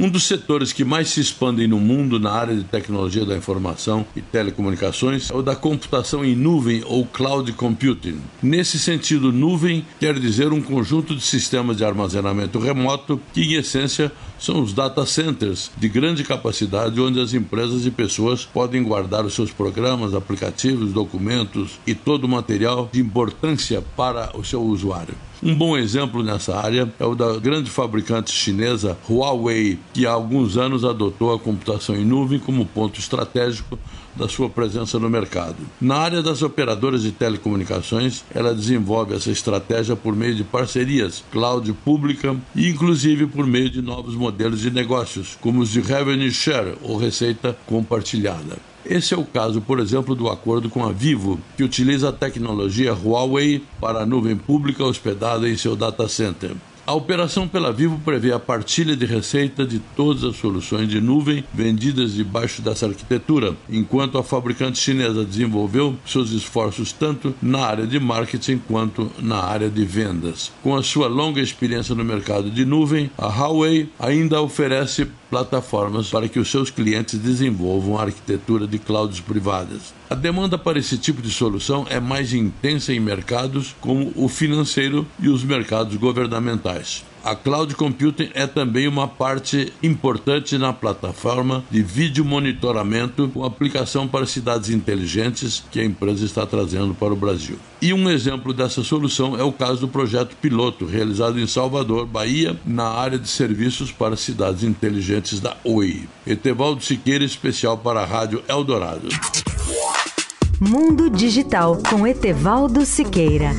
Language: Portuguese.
Um dos setores que mais se expandem no mundo na área de tecnologia da informação e telecomunicações é o da computação em nuvem ou cloud computing. Nesse sentido, nuvem quer dizer um conjunto de sistemas de armazenamento remoto que, em essência, são os data centers de grande capacidade onde as empresas e pessoas podem guardar os seus programas, aplicativos, documentos e todo o material de importância para o seu usuário. Um bom exemplo nessa área é o da grande fabricante chinesa Huawei, que há alguns anos adotou a computação em nuvem como ponto estratégico da sua presença no mercado. Na área das operadoras de telecomunicações, ela desenvolve essa estratégia por meio de parcerias cloud pública e inclusive por meio de novos modelos de negócios, como os de revenue share ou receita compartilhada. Esse é o caso, por exemplo, do acordo com a Vivo, que utiliza a tecnologia Huawei para a nuvem pública hospedada em seu data center. A operação pela Vivo prevê a partilha de receita de todas as soluções de nuvem vendidas debaixo dessa arquitetura, enquanto a fabricante chinesa desenvolveu seus esforços tanto na área de marketing quanto na área de vendas. Com a sua longa experiência no mercado de nuvem, a Huawei ainda oferece plataformas para que os seus clientes desenvolvam a arquitetura de clouds privadas. A demanda para esse tipo de solução é mais intensa em mercados como o financeiro e os mercados governamentais. A cloud computing é também uma parte importante na plataforma de vídeo monitoramento com aplicação para cidades inteligentes que a empresa está trazendo para o Brasil. E um exemplo dessa solução é o caso do projeto piloto realizado em Salvador, Bahia, na área de serviços para cidades inteligentes da Oi. Etevaldo Siqueira, especial para a Rádio Eldorado. Mundo Digital com Etevaldo Siqueira.